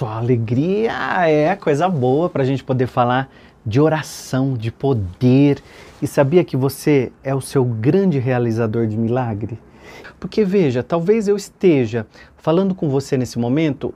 só alegria, é coisa boa para a gente poder falar de oração, de poder. E sabia que você é o seu grande realizador de milagre? Porque veja, talvez eu esteja falando com você nesse momento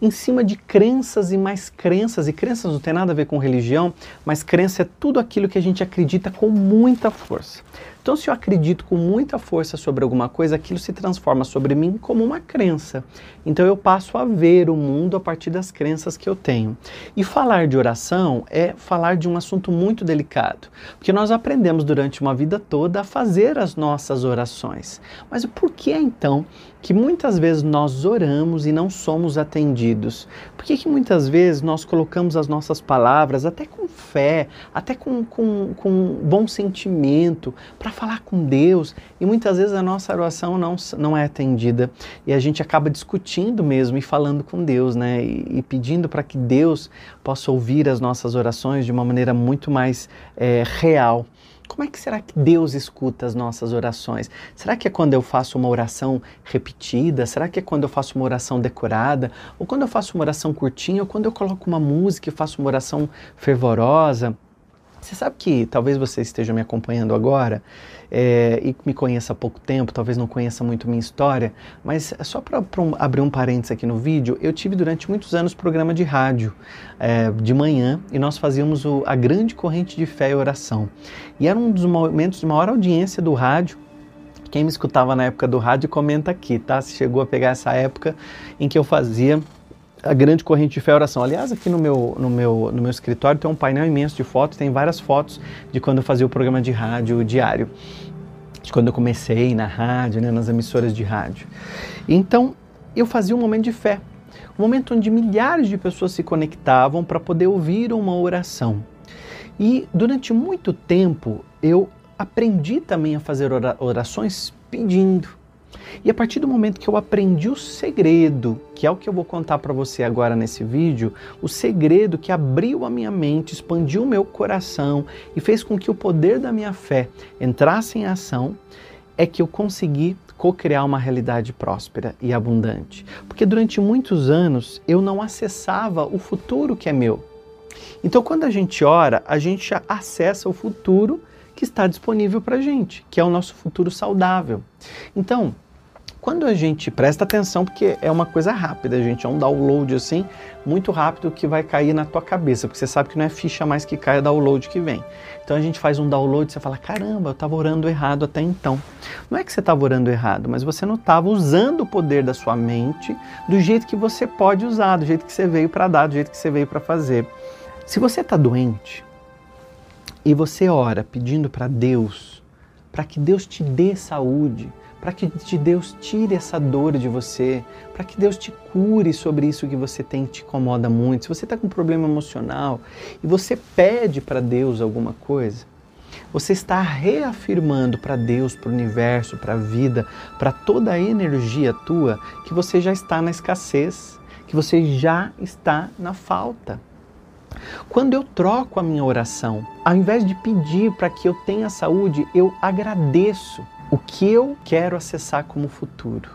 em cima de crenças e mais crenças, e crenças não tem nada a ver com religião, mas crença é tudo aquilo que a gente acredita com muita força. Então, se eu acredito com muita força sobre alguma coisa, aquilo se transforma sobre mim como uma crença. Então, eu passo a ver o mundo a partir das crenças que eu tenho. E falar de oração é falar de um assunto muito delicado, porque nós aprendemos durante uma vida toda a fazer as nossas orações. Mas por que então que muitas vezes nós oramos e não somos atendidos? Por que, que muitas vezes nós colocamos as nossas palavras, até com fé, até com, com, com bom sentimento, para falar com Deus, e muitas vezes a nossa oração não, não é atendida e a gente acaba discutindo mesmo e falando com Deus, né? E, e pedindo para que Deus possa ouvir as nossas orações de uma maneira muito mais é, real. Como é que será que Deus escuta as nossas orações? Será que é quando eu faço uma oração repetida? Será que é quando eu faço uma oração decorada? Ou quando eu faço uma oração curtinha? Ou quando eu coloco uma música e faço uma oração fervorosa? Você sabe que talvez você esteja me acompanhando agora é, e me conheça há pouco tempo, talvez não conheça muito minha história, mas só para um, abrir um parênteses aqui no vídeo, eu tive durante muitos anos programa de rádio é, de manhã e nós fazíamos o, a grande corrente de fé e oração. E era um dos momentos de maior audiência do rádio quem me escutava na época do rádio comenta aqui, tá? Se chegou a pegar essa época em que eu fazia a grande corrente de fé e oração. Aliás, aqui no meu, no, meu, no meu escritório tem um painel imenso de fotos, tem várias fotos de quando eu fazia o programa de rádio diário, de quando eu comecei na rádio, né, nas emissoras de rádio. Então, eu fazia um momento de fé, um momento onde milhares de pessoas se conectavam para poder ouvir uma oração. E durante muito tempo eu aprendi também a fazer orações pedindo e a partir do momento que eu aprendi o segredo, que é o que eu vou contar para você agora nesse vídeo, o segredo que abriu a minha mente, expandiu o meu coração e fez com que o poder da minha fé entrasse em ação, é que eu consegui co-criar uma realidade próspera e abundante. Porque durante muitos anos eu não acessava o futuro que é meu. Então, quando a gente ora, a gente acessa o futuro que está disponível para a gente, que é o nosso futuro saudável. Então, quando a gente presta atenção, porque é uma coisa rápida, gente, é um download assim, muito rápido que vai cair na tua cabeça, porque você sabe que não é ficha mais que cai, é download que vem. Então a gente faz um download e você fala: caramba, eu estava orando errado até então. Não é que você estava orando errado, mas você não estava usando o poder da sua mente do jeito que você pode usar, do jeito que você veio para dar, do jeito que você veio para fazer. Se você está doente e você ora pedindo para Deus, para que Deus te dê saúde, para que Deus tire essa dor de você, para que Deus te cure sobre isso que você tem que te incomoda muito. Se você está com um problema emocional e você pede para Deus alguma coisa, você está reafirmando para Deus, para o universo, para a vida, para toda a energia tua, que você já está na escassez, que você já está na falta. Quando eu troco a minha oração, ao invés de pedir para que eu tenha saúde, eu agradeço o que eu quero acessar como futuro.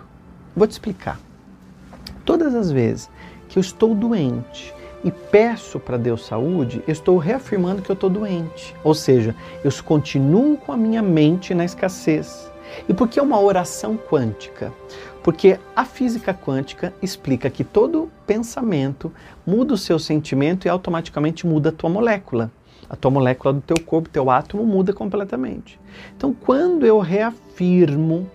Vou te explicar. Todas as vezes que eu estou doente e peço para Deus saúde, eu estou reafirmando que eu estou doente. Ou seja, eu continuo com a minha mente na escassez. E por que uma oração quântica? Porque a física quântica explica que todo pensamento muda o seu sentimento e automaticamente muda a tua molécula a tua molécula do teu corpo, teu átomo muda completamente. Então, quando eu reafirmo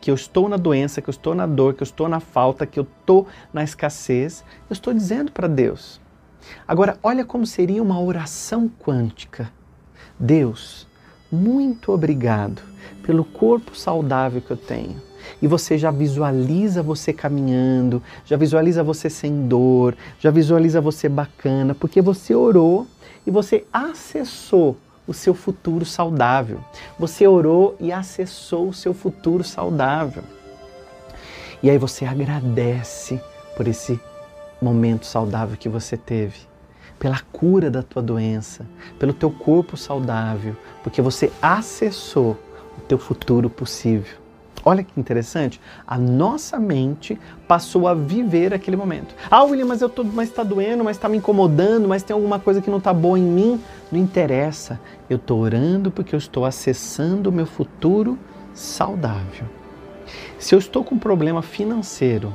que eu estou na doença, que eu estou na dor, que eu estou na falta, que eu estou na escassez, eu estou dizendo para Deus. Agora, olha como seria uma oração quântica. Deus, muito obrigado pelo corpo saudável que eu tenho. E você já visualiza você caminhando, já visualiza você sem dor, já visualiza você bacana, porque você orou e você acessou o seu futuro saudável. Você orou e acessou o seu futuro saudável. E aí você agradece por esse momento saudável que você teve, pela cura da tua doença, pelo teu corpo saudável, porque você acessou o teu futuro possível. Olha que interessante, a nossa mente passou a viver aquele momento. Ah, William, mas eu tô, mas está doendo, mas está me incomodando, mas tem alguma coisa que não está boa em mim. Não interessa. Eu estou orando porque eu estou acessando o meu futuro saudável. Se eu estou com um problema financeiro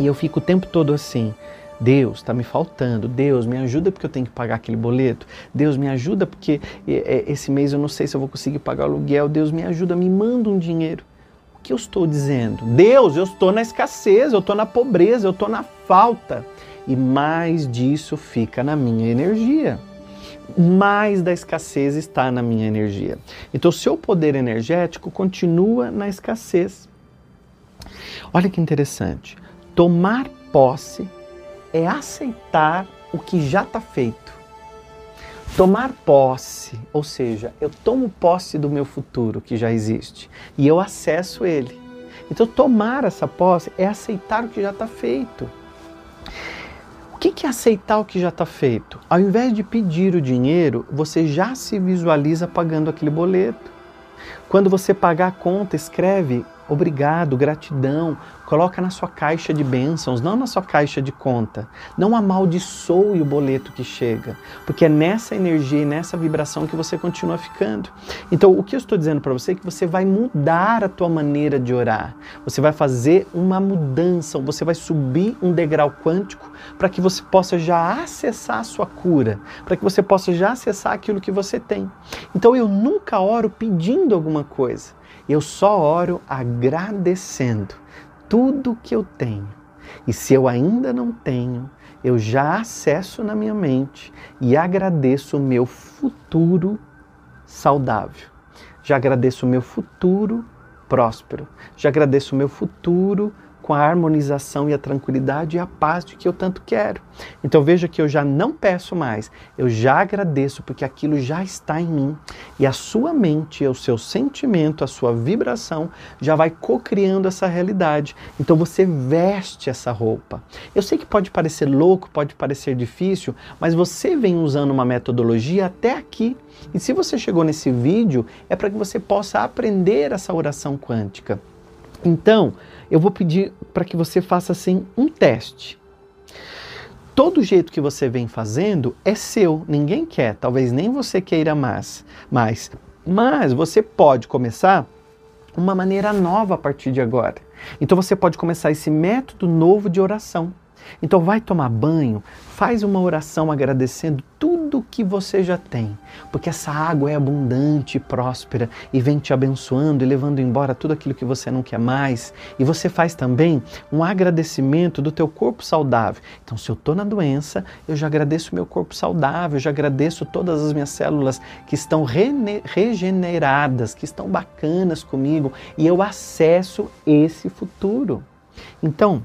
e eu fico o tempo todo assim, Deus, está me faltando. Deus, me ajuda porque eu tenho que pagar aquele boleto. Deus, me ajuda porque esse mês eu não sei se eu vou conseguir pagar o aluguel. Deus, me ajuda, me manda um dinheiro que eu estou dizendo? Deus, eu estou na escassez, eu estou na pobreza, eu estou na falta. E mais disso fica na minha energia. Mais da escassez está na minha energia. Então, seu poder energético continua na escassez. Olha que interessante. Tomar posse é aceitar o que já está feito. Tomar posse, ou seja, eu tomo posse do meu futuro que já existe e eu acesso ele. Então, tomar essa posse é aceitar o que já está feito. O que é aceitar o que já está feito? Ao invés de pedir o dinheiro, você já se visualiza pagando aquele boleto. Quando você pagar a conta, escreve obrigado, gratidão, coloca na sua caixa de bênçãos, não na sua caixa de conta. Não amaldiçoe o boleto que chega, porque é nessa energia e nessa vibração que você continua ficando. Então, o que eu estou dizendo para você é que você vai mudar a tua maneira de orar. Você vai fazer uma mudança, você vai subir um degrau quântico para que você possa já acessar a sua cura, para que você possa já acessar aquilo que você tem. Então, eu nunca oro pedindo alguma coisa. Eu só oro agradecendo tudo que eu tenho. E se eu ainda não tenho, eu já acesso na minha mente e agradeço o meu futuro saudável. Já agradeço o meu futuro próspero. Já agradeço o meu futuro com a harmonização e a tranquilidade e a paz de que eu tanto quero. Então veja que eu já não peço mais, eu já agradeço porque aquilo já está em mim e a sua mente, o seu sentimento, a sua vibração já vai co-criando essa realidade. Então você veste essa roupa. Eu sei que pode parecer louco, pode parecer difícil, mas você vem usando uma metodologia até aqui. E se você chegou nesse vídeo, é para que você possa aprender essa oração quântica. Então, eu vou pedir para que você faça assim um teste. Todo jeito que você vem fazendo é seu, ninguém quer, talvez nem você queira mais, mas, mas você pode começar uma maneira nova a partir de agora. Então você pode começar esse método novo de oração. Então vai tomar banho, faz uma oração agradecendo tudo que você já tem, porque essa água é abundante e próspera e vem te abençoando e levando embora tudo aquilo que você não quer mais. E você faz também um agradecimento do teu corpo saudável. Então, se eu estou na doença, eu já agradeço meu corpo saudável, eu já agradeço todas as minhas células que estão regeneradas, que estão bacanas comigo e eu acesso esse futuro. Então,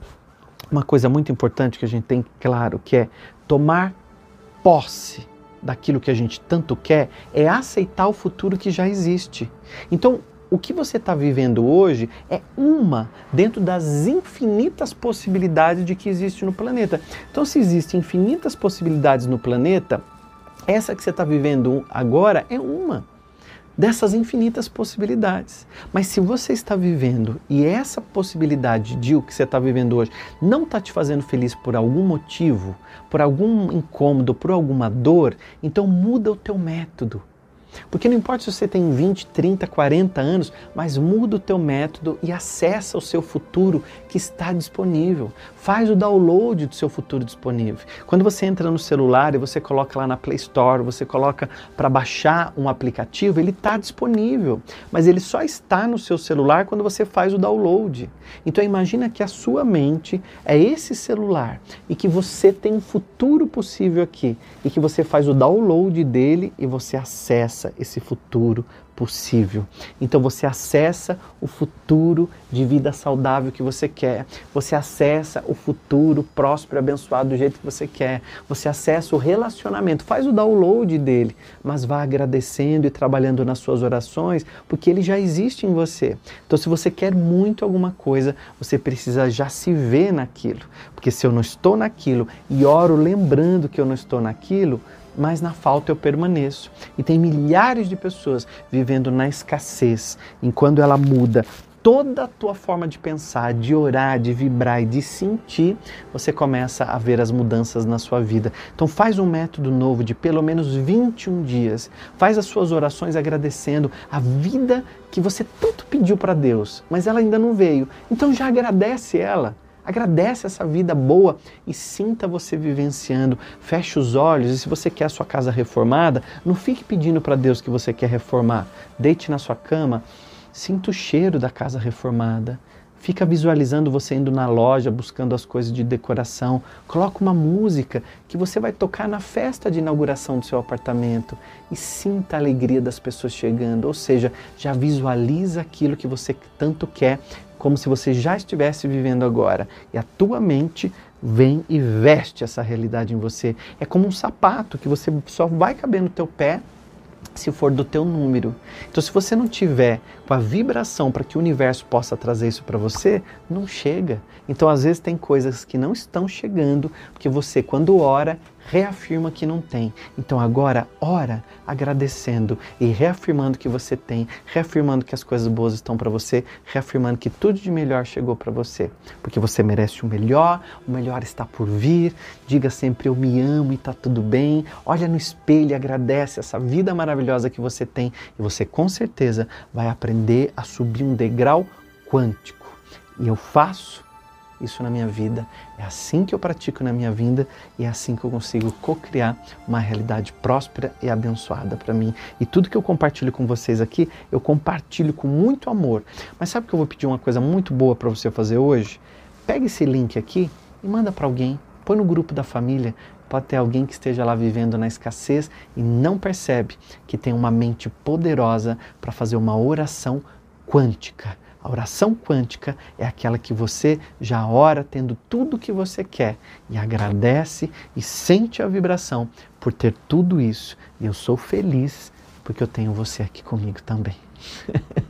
uma coisa muito importante que a gente tem claro, que é tomar posse daquilo que a gente tanto quer, é aceitar o futuro que já existe. Então, o que você está vivendo hoje é uma dentro das infinitas possibilidades de que existe no planeta. Então, se existem infinitas possibilidades no planeta, essa que você está vivendo agora é uma dessas infinitas possibilidades. Mas se você está vivendo e essa possibilidade de o que você está vivendo hoje não está te fazendo feliz por algum motivo, por algum incômodo, por alguma dor, então muda o teu método. Porque não importa se você tem 20, 30, 40 anos, mas muda o teu método e acessa o seu futuro que está disponível. Faz o download do seu futuro disponível. Quando você entra no celular e você coloca lá na Play Store, você coloca para baixar um aplicativo, ele está disponível, mas ele só está no seu celular quando você faz o download. Então imagina que a sua mente é esse celular e que você tem um futuro possível aqui e que você faz o download dele e você acessa acessa esse futuro possível. Então você acessa o futuro de vida saudável que você quer. Você acessa o futuro próspero e abençoado do jeito que você quer. Você acessa o relacionamento, faz o download dele, mas vá agradecendo e trabalhando nas suas orações, porque ele já existe em você. Então se você quer muito alguma coisa, você precisa já se ver naquilo. Porque se eu não estou naquilo e oro lembrando que eu não estou naquilo, mas na falta eu permaneço. E tem milhares de pessoas vivendo na escassez, enquanto ela muda toda a tua forma de pensar, de orar, de vibrar e de sentir, você começa a ver as mudanças na sua vida. Então faz um método novo de pelo menos 21 dias. Faz as suas orações agradecendo a vida que você tanto pediu para Deus, mas ela ainda não veio. Então já agradece ela. Agradece essa vida boa e sinta você vivenciando. Feche os olhos e se você quer a sua casa reformada, não fique pedindo para Deus que você quer reformar. Deite na sua cama, sinta o cheiro da casa reformada. Fica visualizando você indo na loja buscando as coisas de decoração. Coloca uma música que você vai tocar na festa de inauguração do seu apartamento e sinta a alegria das pessoas chegando. Ou seja, já visualiza aquilo que você tanto quer como se você já estivesse vivendo agora. E a tua mente vem e veste essa realidade em você. É como um sapato que você só vai caber no teu pé se for do teu número. Então, se você não tiver com a vibração para que o universo possa trazer isso para você, não chega. Então, às vezes tem coisas que não estão chegando, porque você quando ora, reafirma que não tem. Então agora ora agradecendo e reafirmando que você tem, reafirmando que as coisas boas estão para você, reafirmando que tudo de melhor chegou para você, porque você merece o melhor, o melhor está por vir. Diga sempre eu me amo e está tudo bem. Olha no espelho e agradece essa vida maravilhosa que você tem e você com certeza vai aprender a subir um degrau quântico. E eu faço isso na minha vida. É assim que eu pratico na minha vida e é assim que eu consigo co-criar uma realidade próspera e abençoada para mim. E tudo que eu compartilho com vocês aqui, eu compartilho com muito amor. Mas sabe que eu vou pedir uma coisa muito boa para você fazer hoje? Pega esse link aqui e manda para alguém. Põe no grupo da família. Pode ter alguém que esteja lá vivendo na escassez e não percebe que tem uma mente poderosa para fazer uma oração quântica a oração quântica é aquela que você já ora tendo tudo o que você quer e agradece e sente a vibração por ter tudo isso. E eu sou feliz porque eu tenho você aqui comigo também.